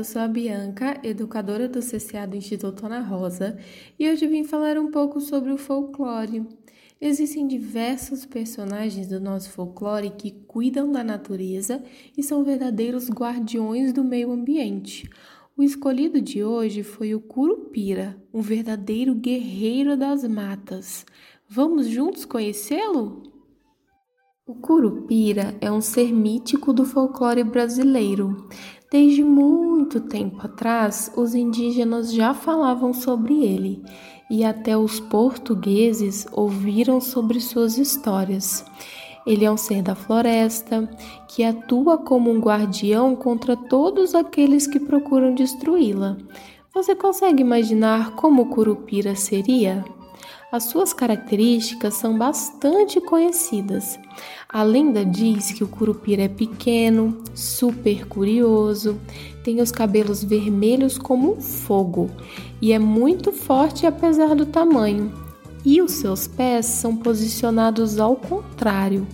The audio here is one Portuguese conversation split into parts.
eu sou a Bianca, educadora do CCA do Instituto Ana Rosa, e hoje vim falar um pouco sobre o folclore. Existem diversos personagens do nosso folclore que cuidam da natureza e são verdadeiros guardiões do meio ambiente. O escolhido de hoje foi o Curupira, um verdadeiro guerreiro das matas. Vamos juntos conhecê-lo? O Curupira é um ser mítico do folclore brasileiro. Desde muito tempo atrás, os indígenas já falavam sobre ele e até os portugueses ouviram sobre suas histórias. Ele é um ser da floresta que atua como um guardião contra todos aqueles que procuram destruí-la. Você consegue imaginar como Curupira seria? As suas características são bastante conhecidas. A lenda diz que o curupira é pequeno, super curioso, tem os cabelos vermelhos como fogo e é muito forte apesar do tamanho. E os seus pés são posicionados ao contrário,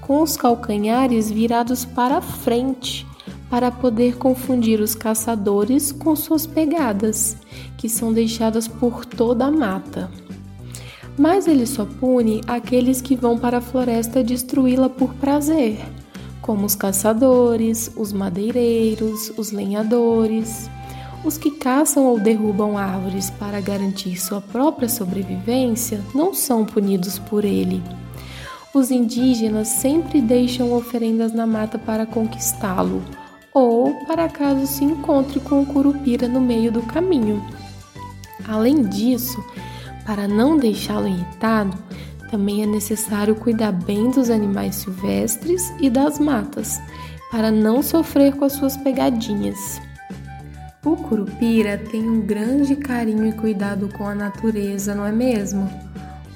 com os calcanhares virados para frente, para poder confundir os caçadores com suas pegadas, que são deixadas por toda a mata mas ele só pune aqueles que vão para a floresta destruí-la por prazer, como os caçadores, os madeireiros, os lenhadores. Os que caçam ou derrubam árvores para garantir sua própria sobrevivência não são punidos por ele. Os indígenas sempre deixam oferendas na mata para conquistá-lo, ou para caso se encontre com o curupira no meio do caminho. Além disso, para não deixá-lo irritado, também é necessário cuidar bem dos animais silvestres e das matas, para não sofrer com as suas pegadinhas. O curupira tem um grande carinho e cuidado com a natureza, não é mesmo?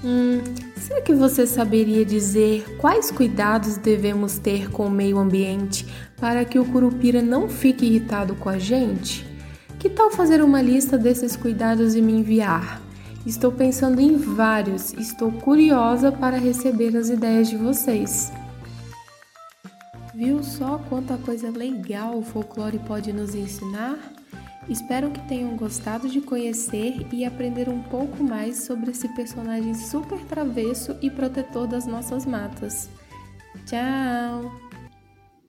Hum, será que você saberia dizer quais cuidados devemos ter com o meio ambiente para que o curupira não fique irritado com a gente? Que tal fazer uma lista desses cuidados e me enviar? Estou pensando em vários, estou curiosa para receber as ideias de vocês. Viu só quanta coisa legal o folclore pode nos ensinar? Espero que tenham gostado de conhecer e aprender um pouco mais sobre esse personagem super travesso e protetor das nossas matas. Tchau!